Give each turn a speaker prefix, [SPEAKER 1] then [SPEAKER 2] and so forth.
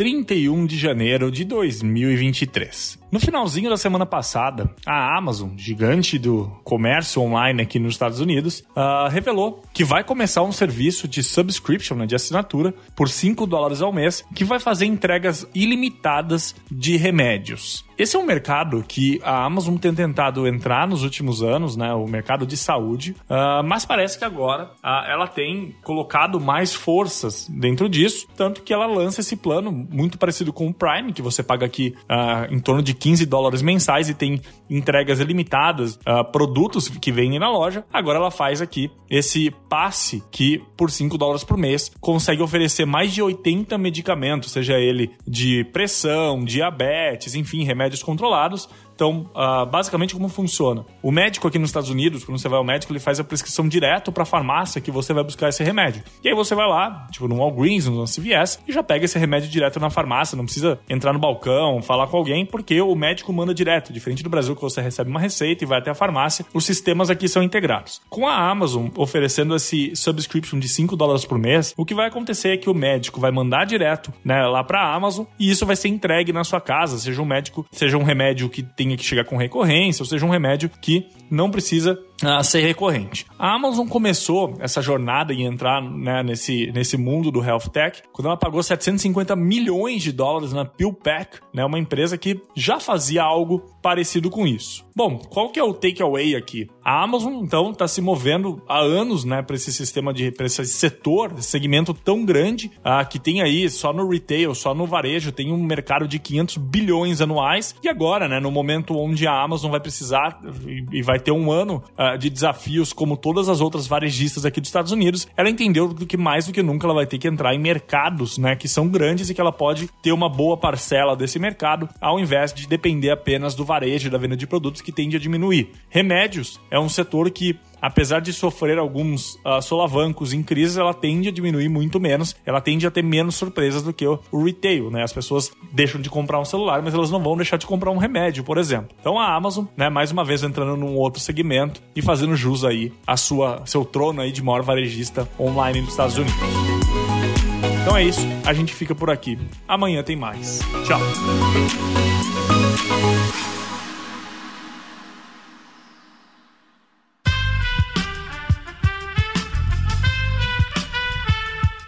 [SPEAKER 1] 31 de janeiro de 2023. No finalzinho da semana passada, a Amazon, gigante do comércio online aqui nos Estados Unidos, uh, revelou que vai começar um serviço de subscription, né, de assinatura, por 5 dólares ao mês, que vai fazer entregas ilimitadas de remédios. Esse é um mercado que a Amazon tem tentado entrar nos últimos anos, né? O mercado de saúde, uh, mas parece que agora uh, ela tem colocado mais forças dentro disso, tanto que ela lança esse plano muito parecido com o Prime, que você paga aqui uh, em torno de 15 dólares mensais e tem entregas ilimitadas, produtos que vendem na loja. Agora ela faz aqui esse passe que, por 5 dólares por mês, consegue oferecer mais de 80 medicamentos, seja ele de pressão, diabetes, enfim, remédios remédios controlados então, uh, basicamente, como funciona? O médico aqui nos Estados Unidos, quando você vai ao médico, ele faz a prescrição direto para a farmácia que você vai buscar esse remédio. E aí você vai lá, tipo no Walgreens, no CVS, e já pega esse remédio direto na farmácia. Não precisa entrar no balcão, falar com alguém, porque o médico manda direto. Diferente do Brasil, que você recebe uma receita e vai até a farmácia, os sistemas aqui são integrados. Com a Amazon oferecendo esse subscription de 5 dólares por mês, o que vai acontecer é que o médico vai mandar direto né, lá para a Amazon e isso vai ser entregue na sua casa, seja um médico, seja um remédio que tenha que chegar com recorrência, ou seja, um remédio que não precisa a ser recorrente. A Amazon começou essa jornada em entrar né, nesse, nesse mundo do health tech quando ela pagou 750 milhões de dólares na PillPack, né, uma empresa que já fazia algo parecido com isso. Bom, qual que é o takeaway aqui? A Amazon então está se movendo há anos, né, para esse sistema de para esse setor, esse segmento tão grande ah, que tem aí só no retail, só no varejo tem um mercado de 500 bilhões anuais e agora, né, no momento onde a Amazon vai precisar e vai ter um ano ah, de desafios, como todas as outras varejistas aqui dos Estados Unidos, ela entendeu que mais do que nunca ela vai ter que entrar em mercados, né, que são grandes e que ela pode ter uma boa parcela desse mercado, ao invés de depender apenas do varejo e da venda de produtos que tende a diminuir. Remédios é um setor que apesar de sofrer alguns uh, solavancos em crises, ela tende a diminuir muito menos, ela tende a ter menos surpresas do que o, o, retail, né? As pessoas deixam de comprar um celular, mas elas não vão deixar de comprar um remédio, por exemplo. Então a Amazon, né, mais uma vez entrando num outro segmento e fazendo jus aí a sua seu trono aí de maior varejista online nos Estados Unidos. Então é isso, a gente fica por aqui. Amanhã tem mais. Tchau.